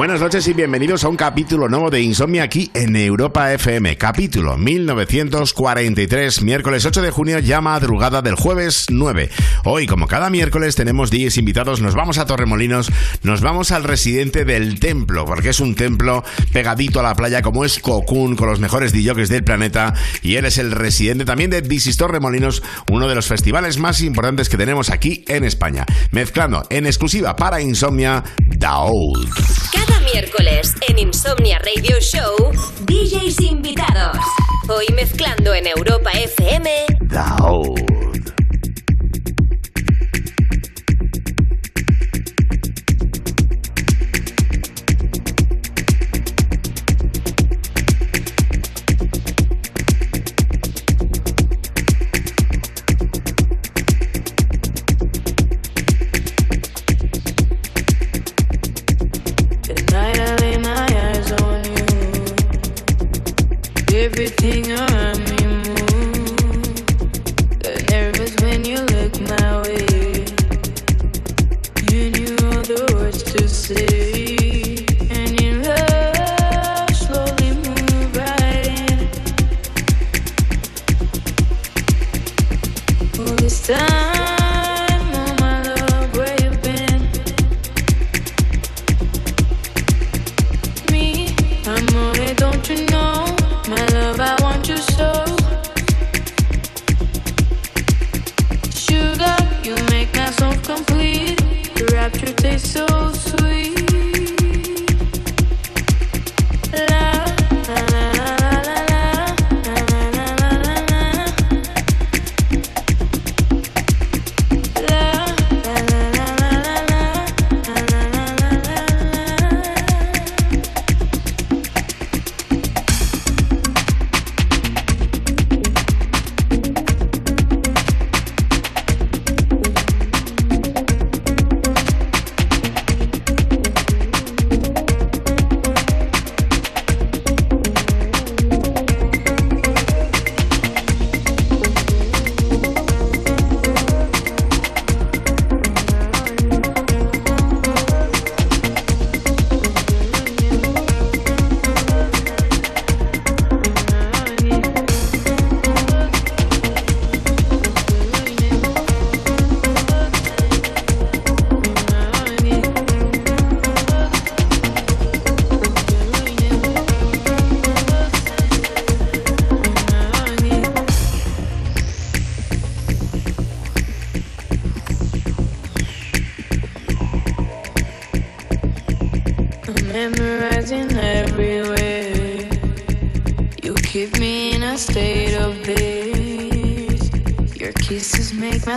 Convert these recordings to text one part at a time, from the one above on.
Buenas noches y bienvenidos a un capítulo nuevo de Insomnia aquí en Europa FM. Capítulo 1943, miércoles 8 de junio, ya madrugada del jueves 9. Hoy, como cada miércoles, tenemos 10 invitados. Nos vamos a Torremolinos, nos vamos al residente del templo, porque es un templo pegadito a la playa, como es Cocoon, con los mejores DJs del planeta. Y él es el residente también de This is Torremolinos, uno de los festivales más importantes que tenemos aquí en España. Mezclando en exclusiva para Insomnia, Daoud. Miércoles en Insomnia Radio Show, DJs invitados. Hoy mezclando en Europa FM, Daoud. Sing. up.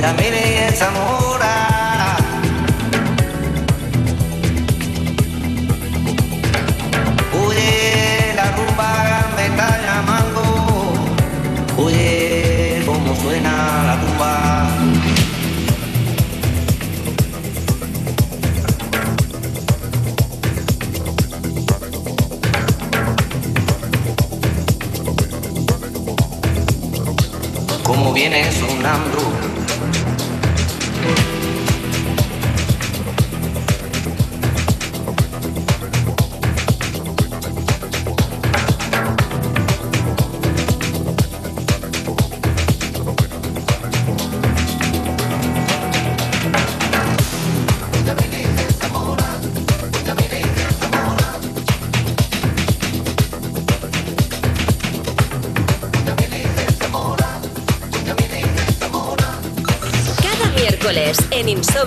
Yamile en Zamora. Oye, la rumba me está llamando. Oye, cómo suena la rumba. Como viene sonando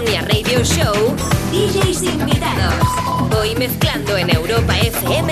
Radio Show, DJs invitados. Voy mezclando en Europa FM.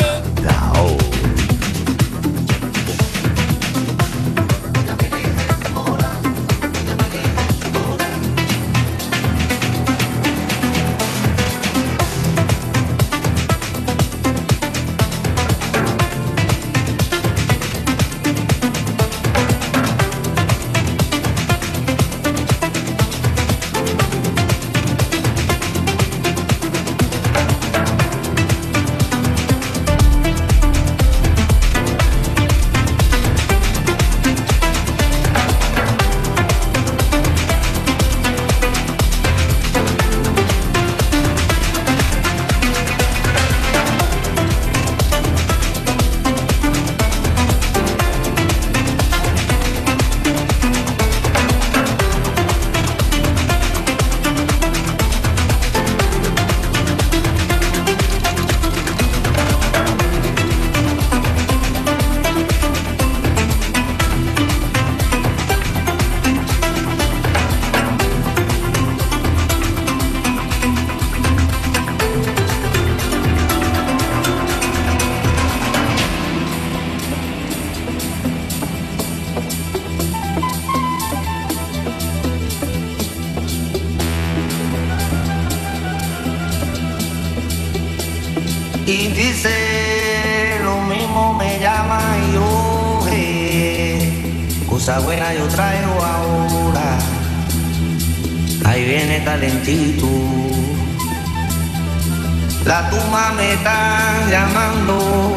La tumba me está llamando.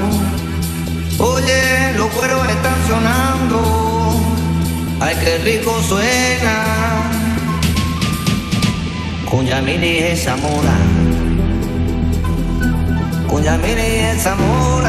Oye, los cueros están sonando. Ay, qué rico suena. Con Yamini es Zamora. Con Yamini es Zamora.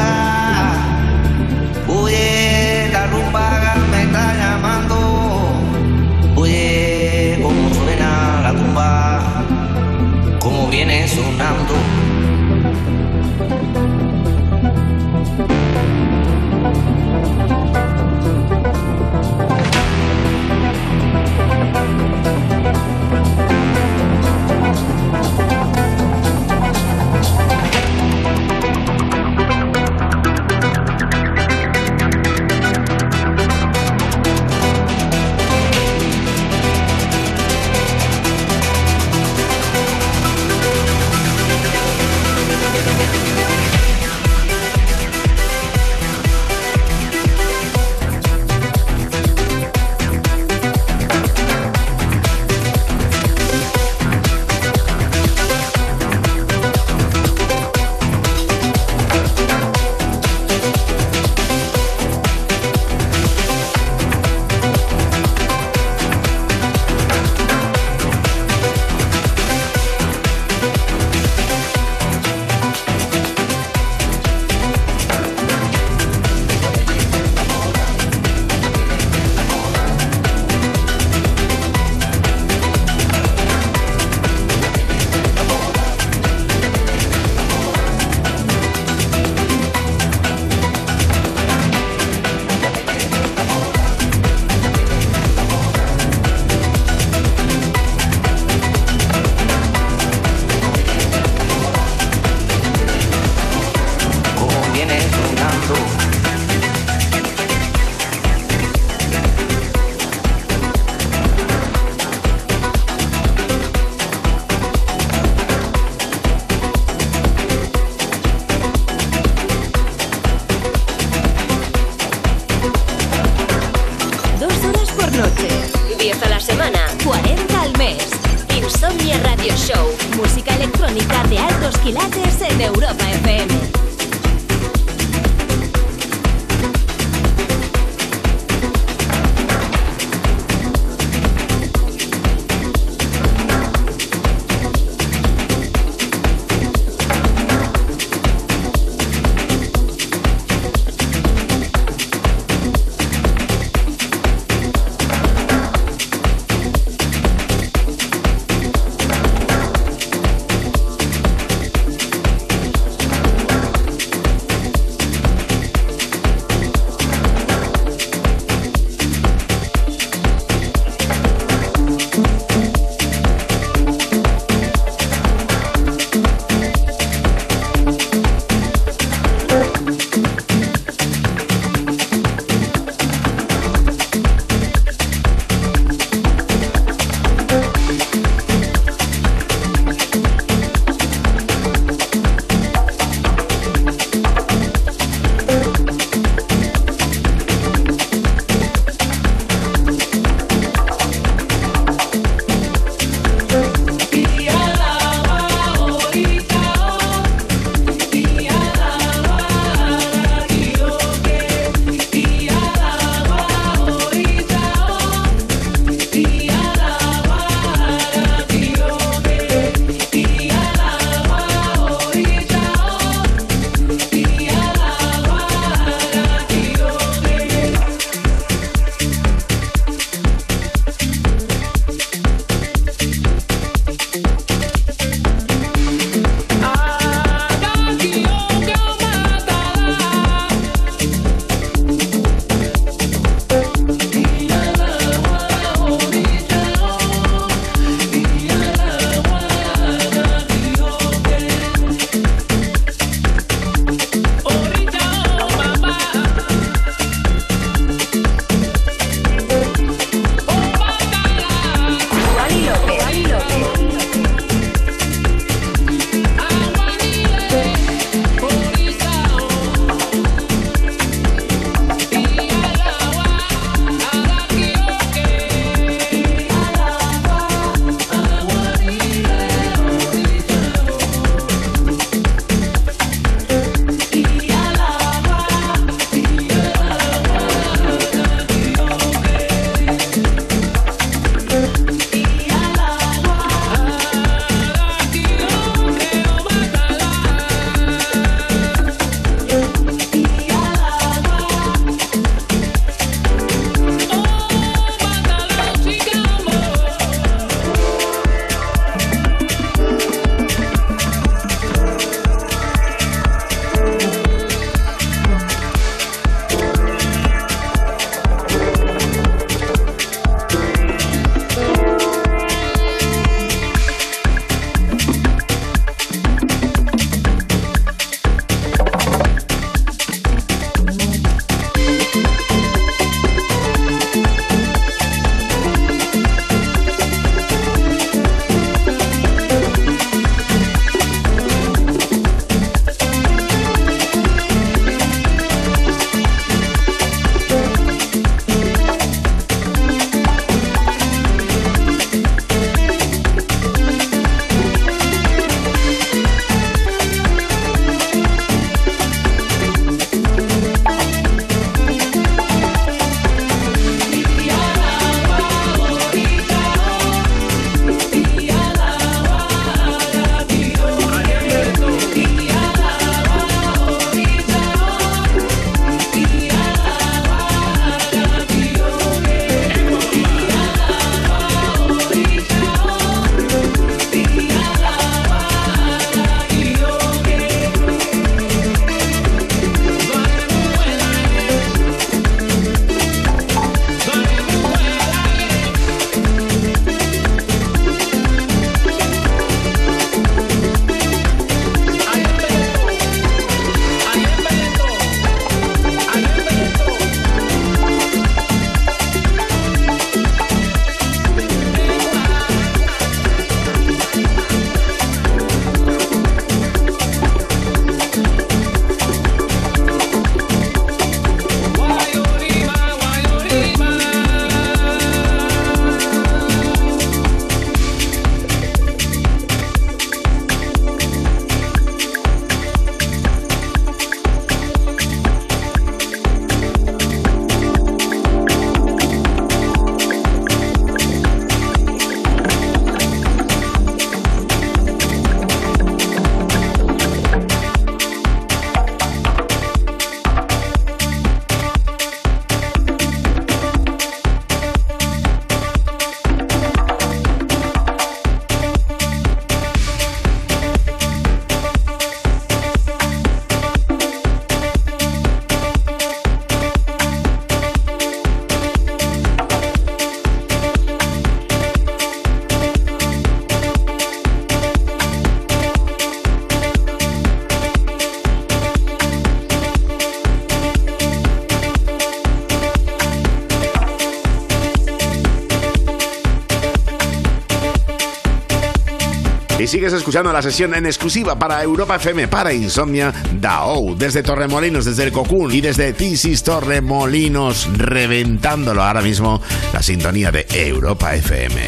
Sigues escuchando la sesión en exclusiva para Europa FM, para Insomnia, Dao, desde Torremolinos, desde el Cocoon y desde Tisis Torremolinos, reventándolo ahora mismo la sintonía de Europa FM.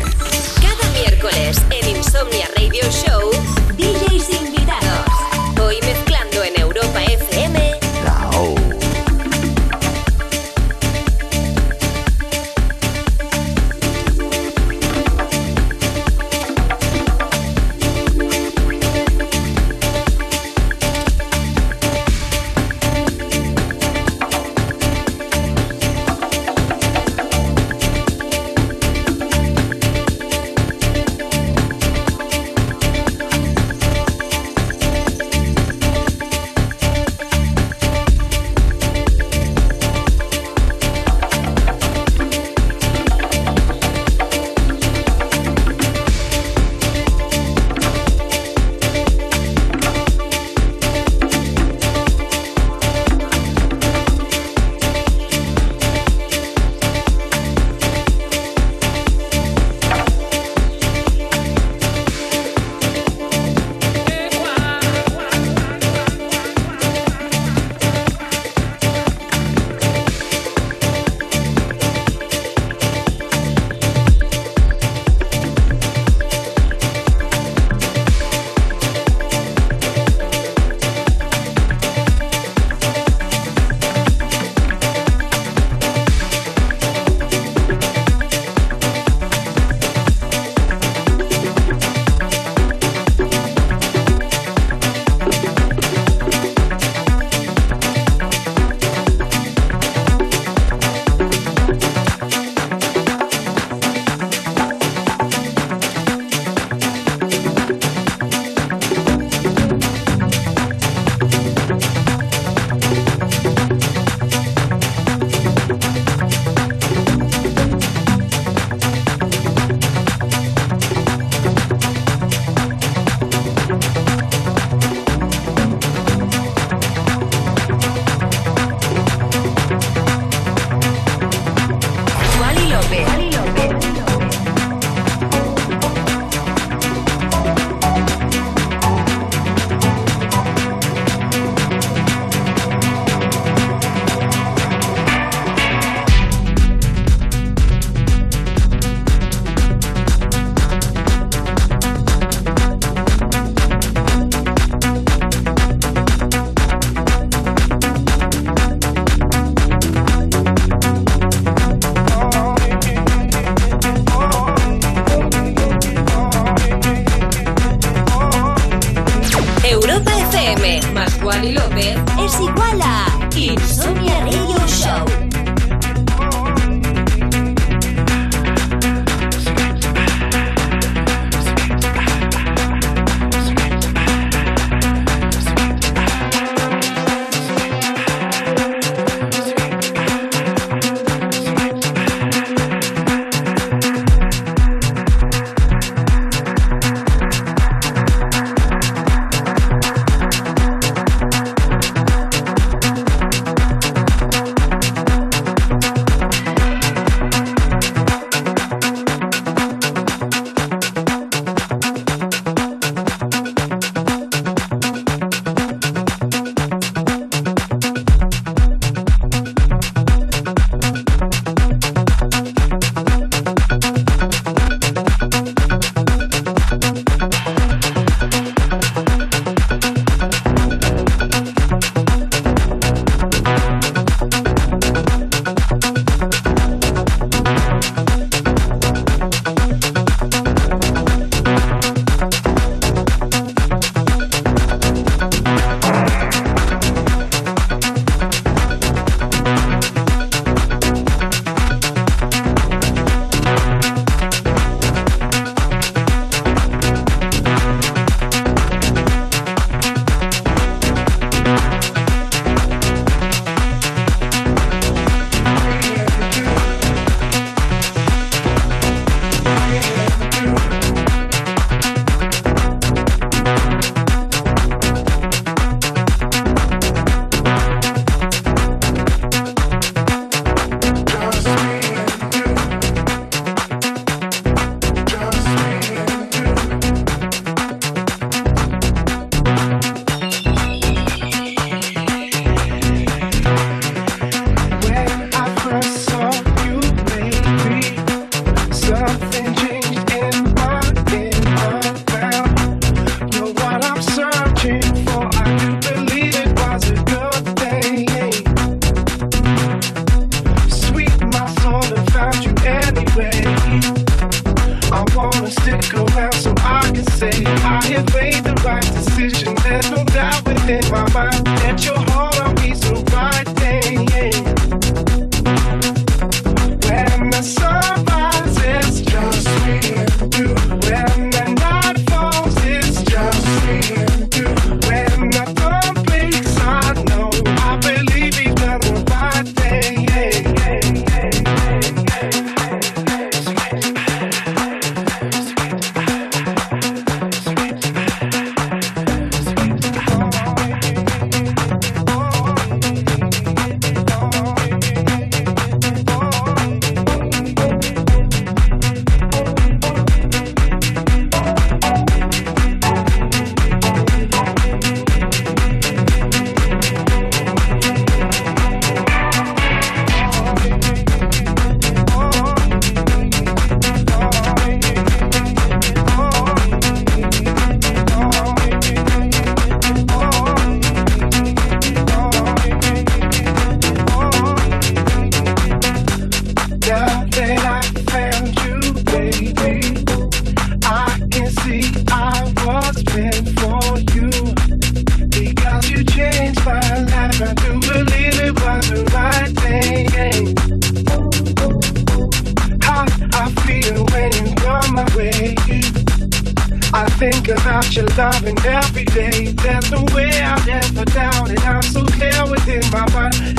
Cada miércoles en Insomnia Radio Show,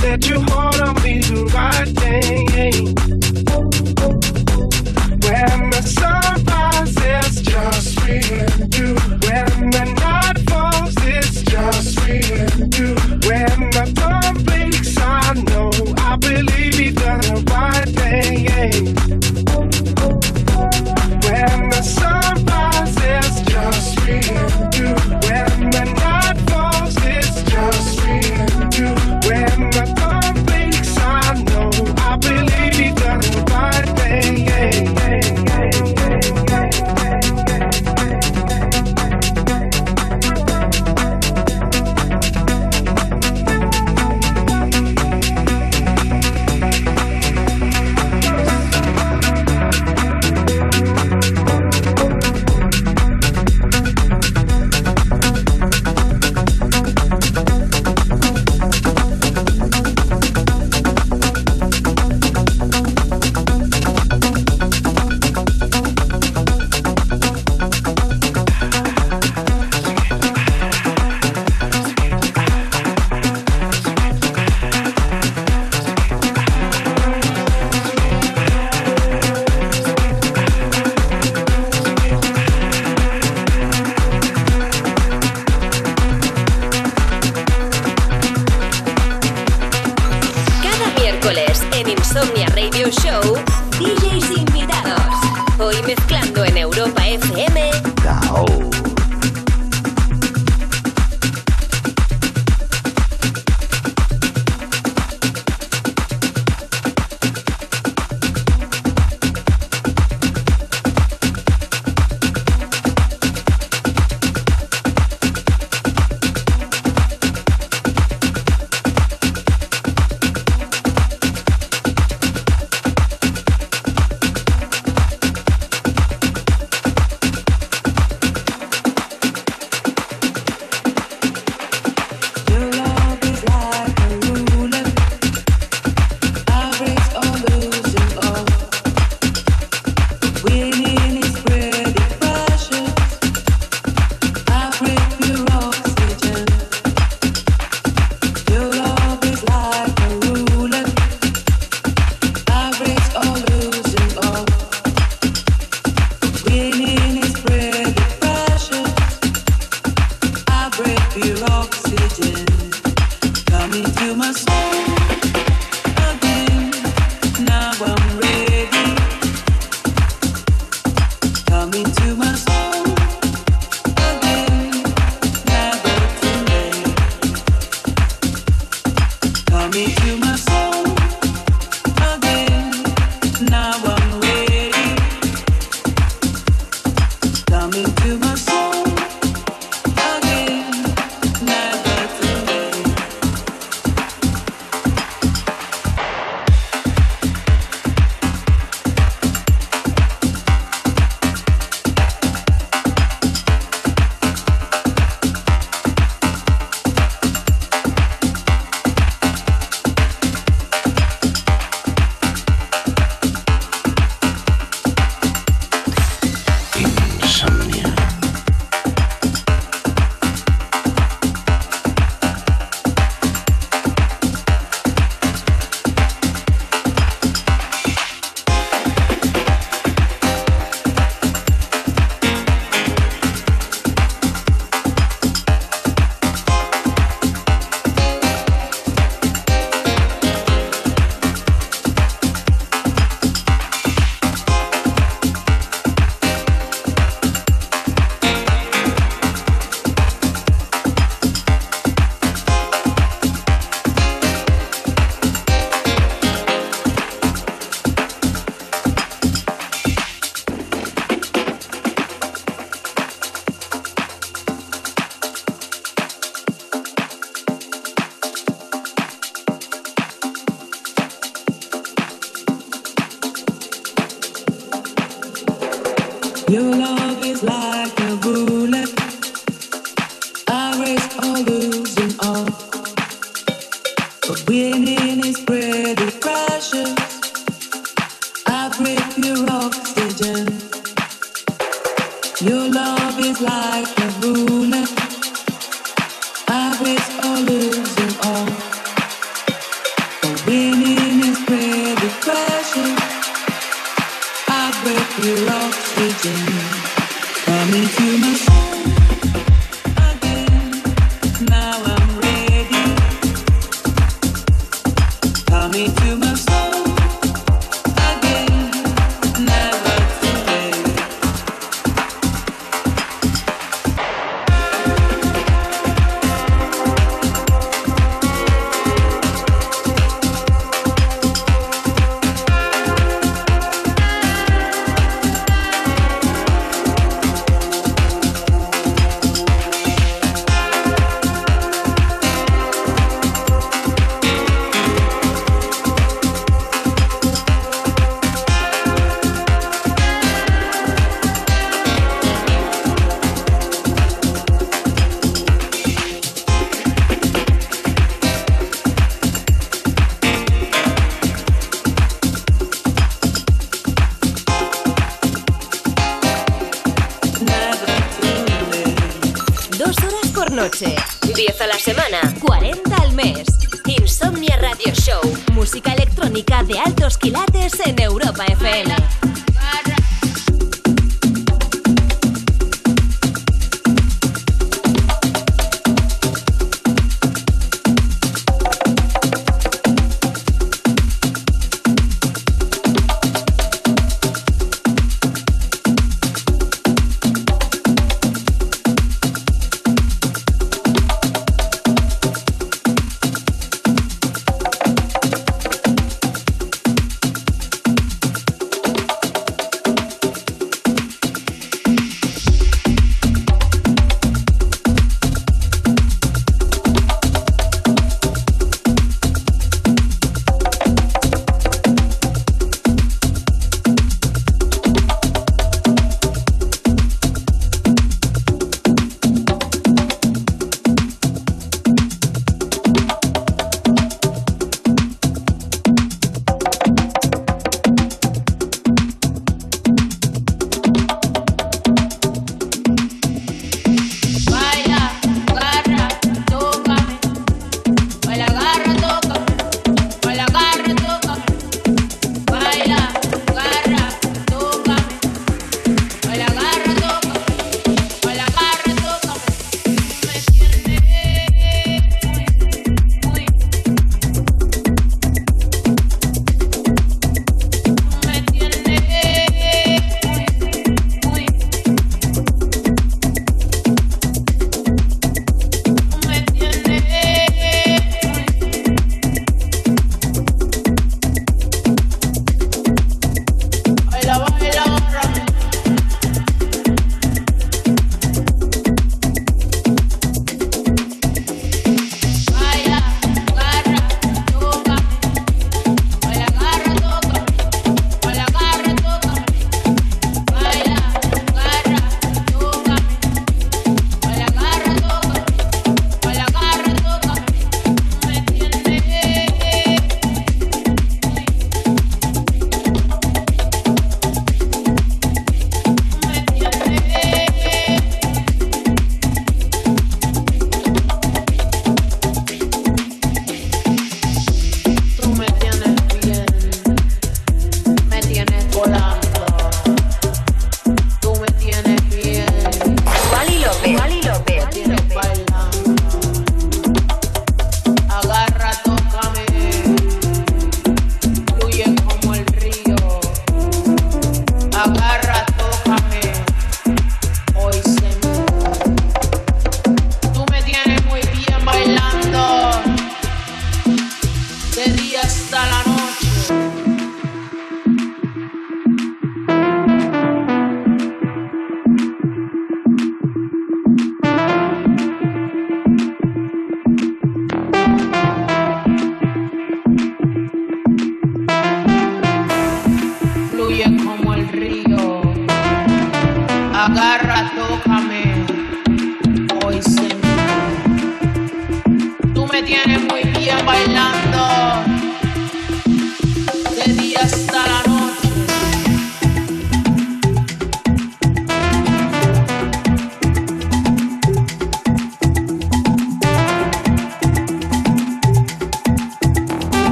that you hold on me the right thing.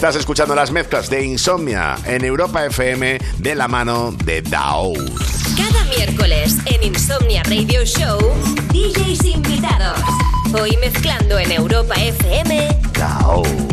Estás escuchando las mezclas de Insomnia en Europa FM de la mano de Dao. Cada miércoles en Insomnia Radio Show, DJs invitados. Hoy mezclando en Europa FM, Dao.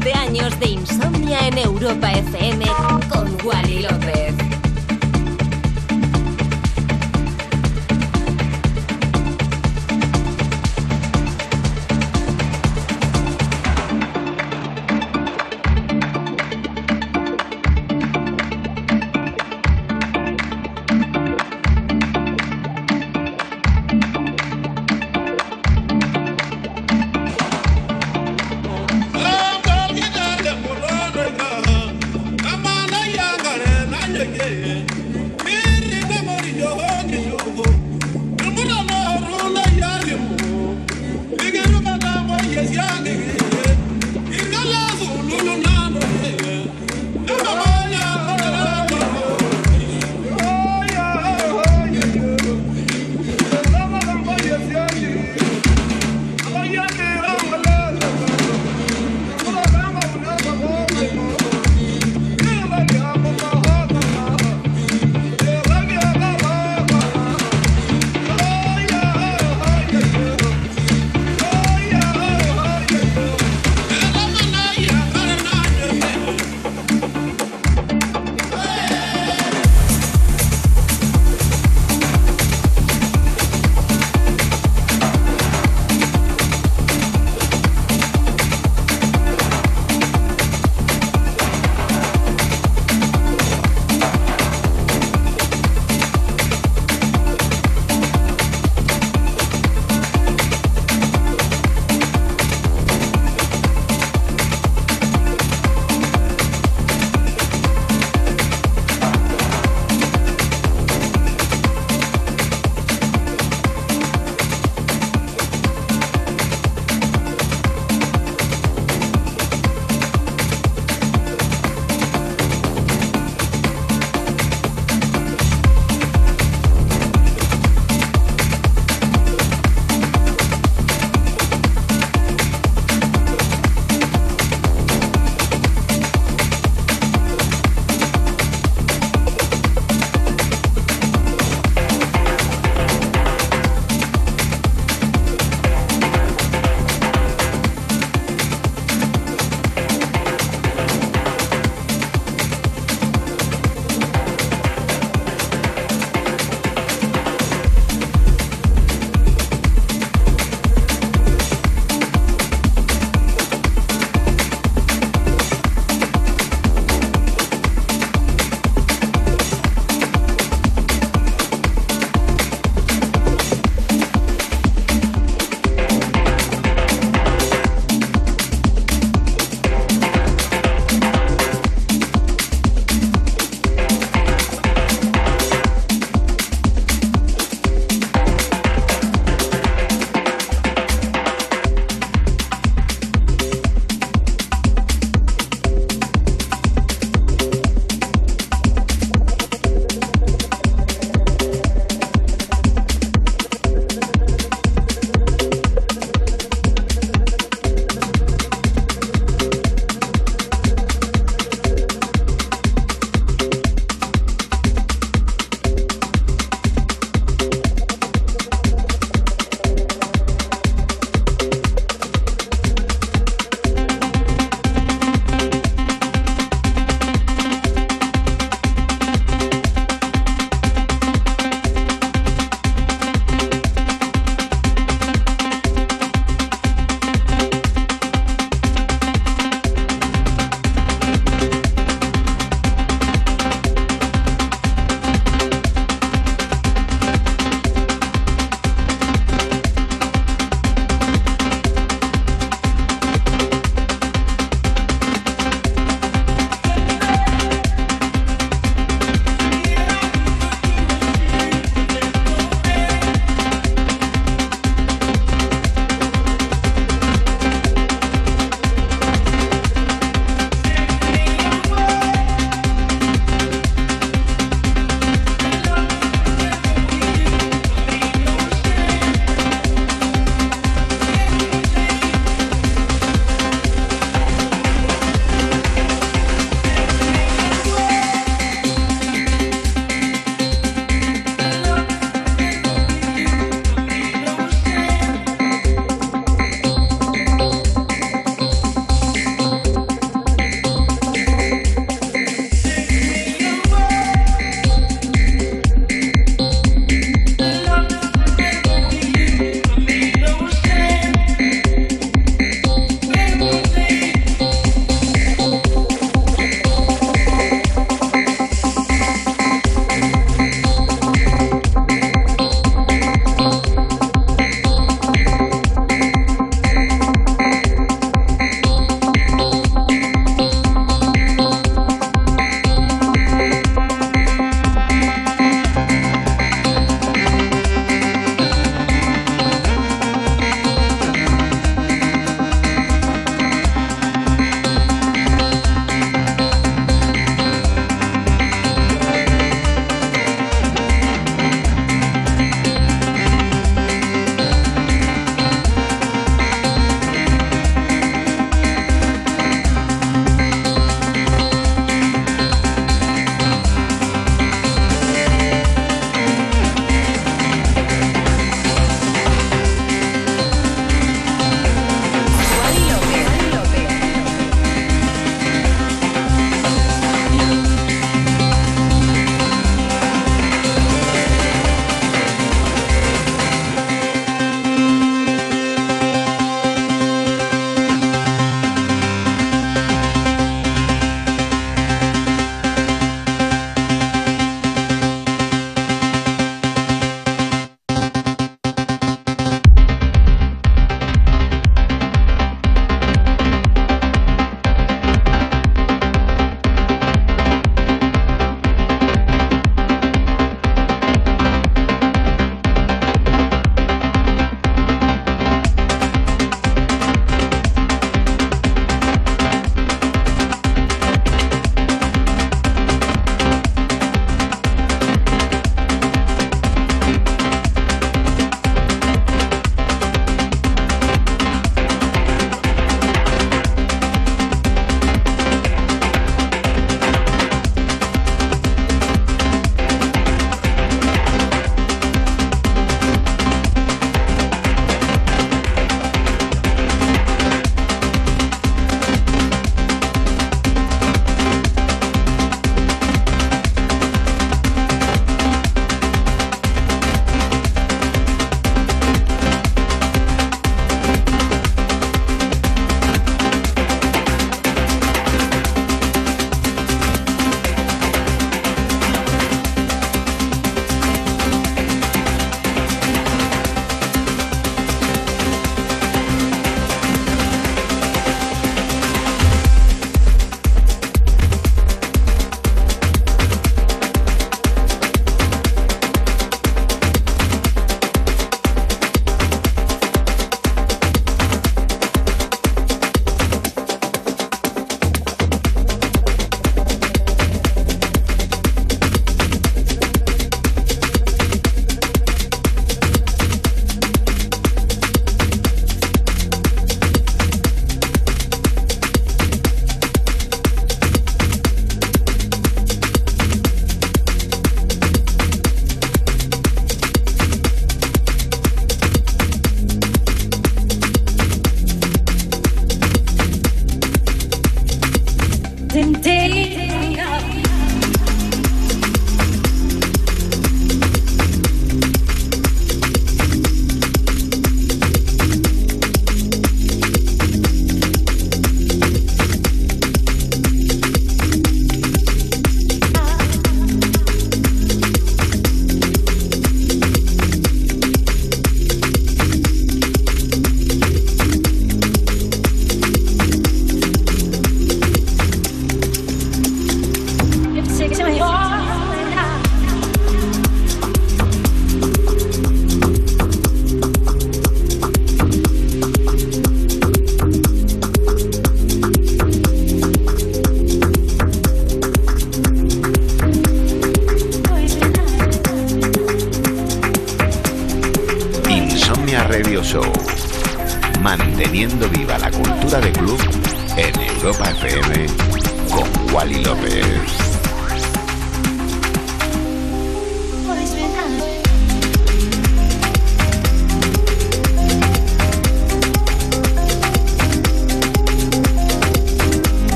7 años de insomnia en Europa FM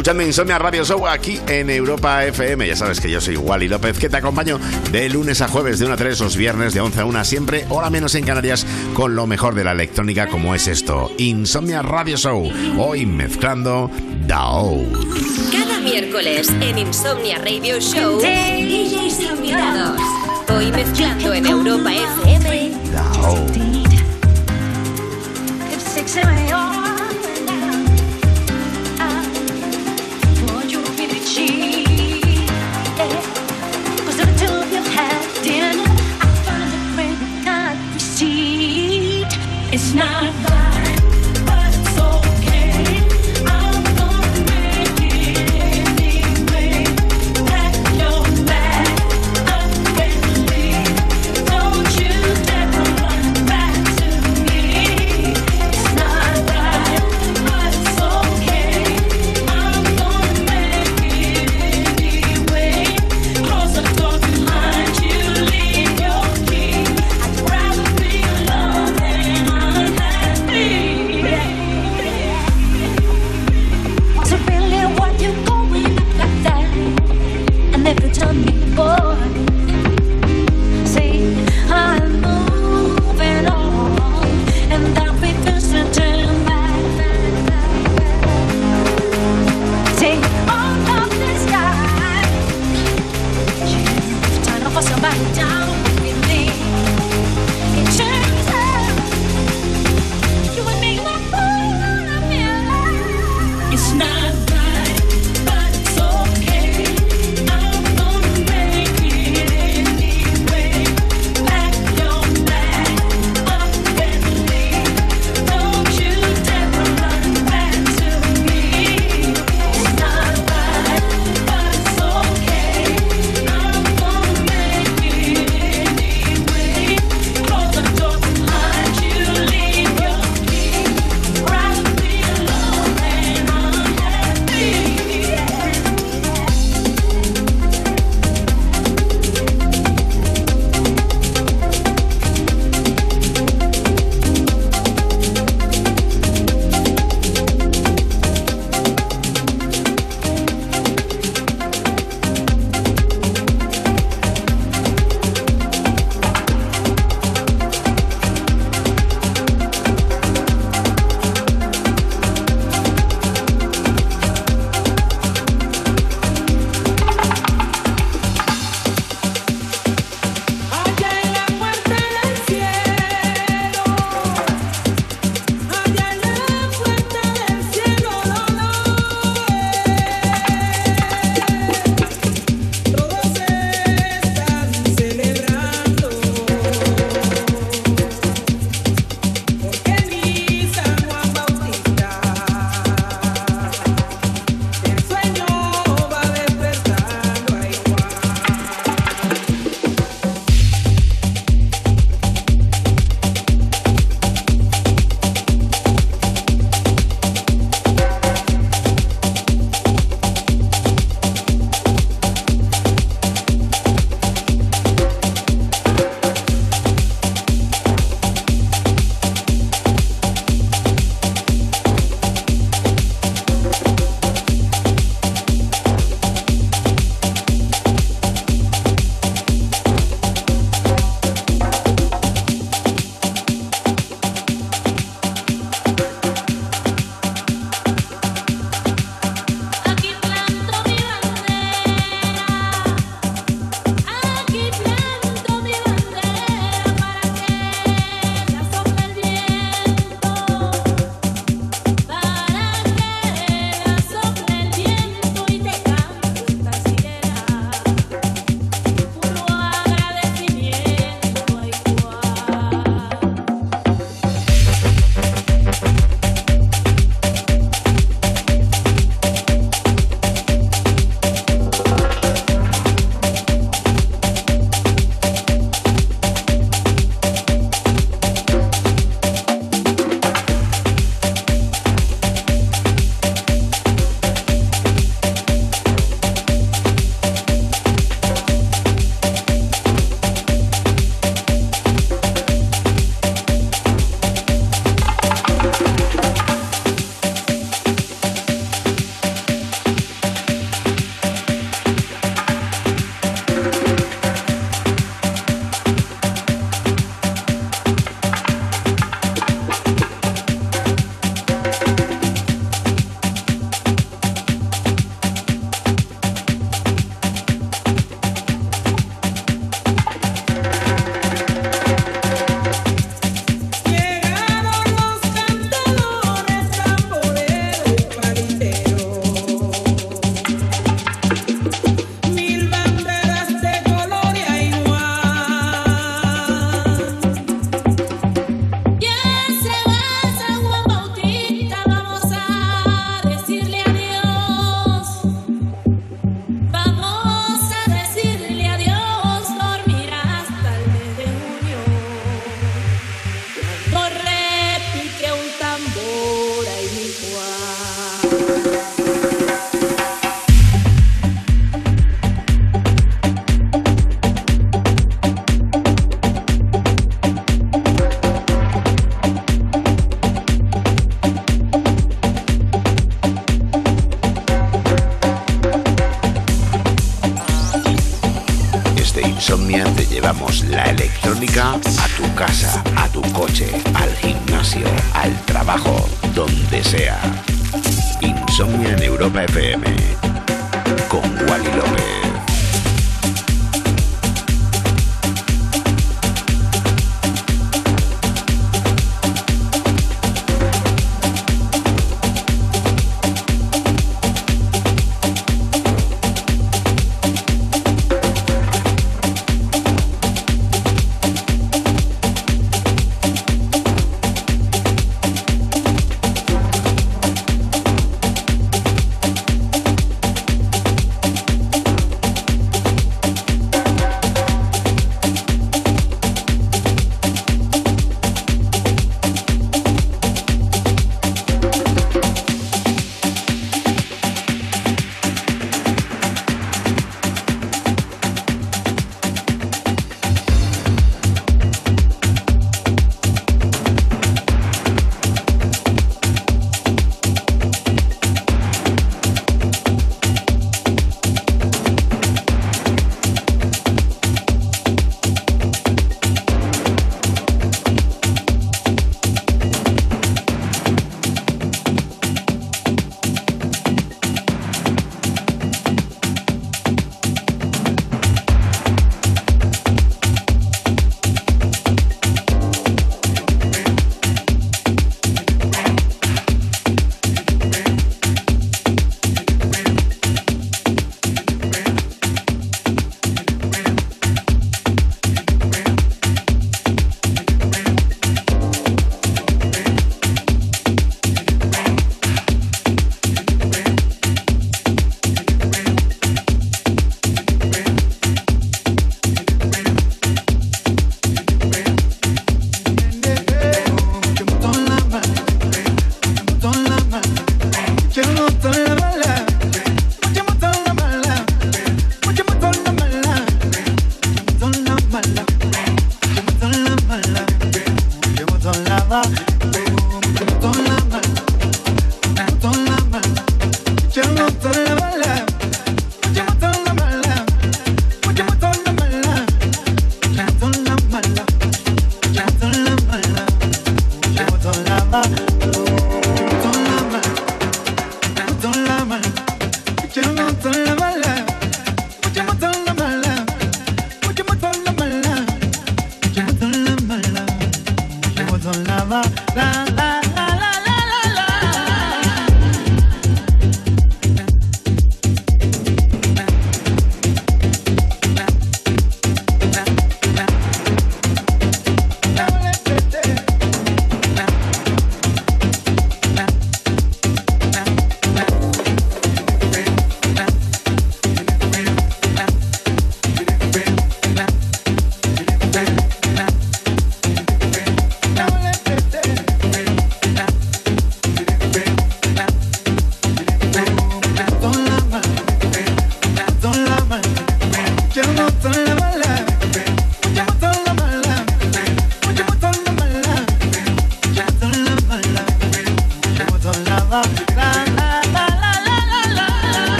escuchando Insomnia Radio Show aquí en Europa FM. Ya sabes que yo soy Wally López, que te acompaño de lunes a jueves de 1 a 3, los viernes de 11 a 1, siempre, hora menos en Canarias, con lo mejor de la electrónica como es esto. Insomnia Radio Show, hoy mezclando Dao. Cada miércoles en Insomnia Radio Show, DJs invitados. Hoy mezclando en Europa FM. Dao.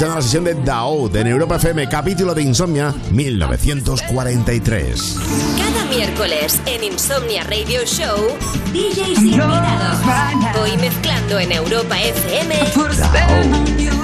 escuchando la sesión de Daoud en Europa FM, capítulo de Insomnia 1943. Cada miércoles en Insomnia Radio Show, DJs invitados. Hoy mezclando en Europa FM. Daoud.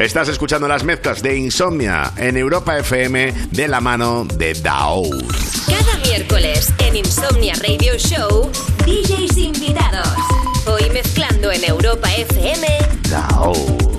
Estás escuchando las mezclas de Insomnia en Europa FM de la mano de Dao. Cada miércoles en Insomnia Radio Show, DJs invitados. Hoy mezclando en Europa FM, Dao.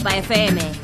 Europa FM.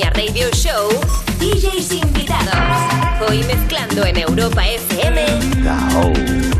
Radio Show, DJs invitados. Hoy mezclando en Europa FM.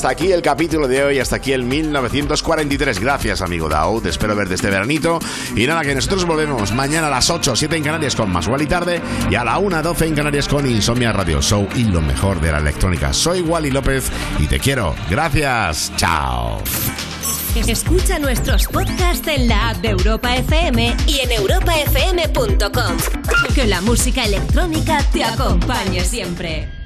Hasta aquí el capítulo de hoy, hasta aquí el 1943. Gracias, amigo Dao. Te espero verte este veranito. Y nada, que nosotros volvemos mañana a las 8, 7 en Canarias con Más y Tarde y a la 1, 12 en Canarias con Insomnia Radio Show y lo mejor de la electrónica. Soy Wally López y te quiero. Gracias. Chao. Escucha nuestros podcasts en la app de Europa FM y en europafm.com. Que la música electrónica te acompañe siempre.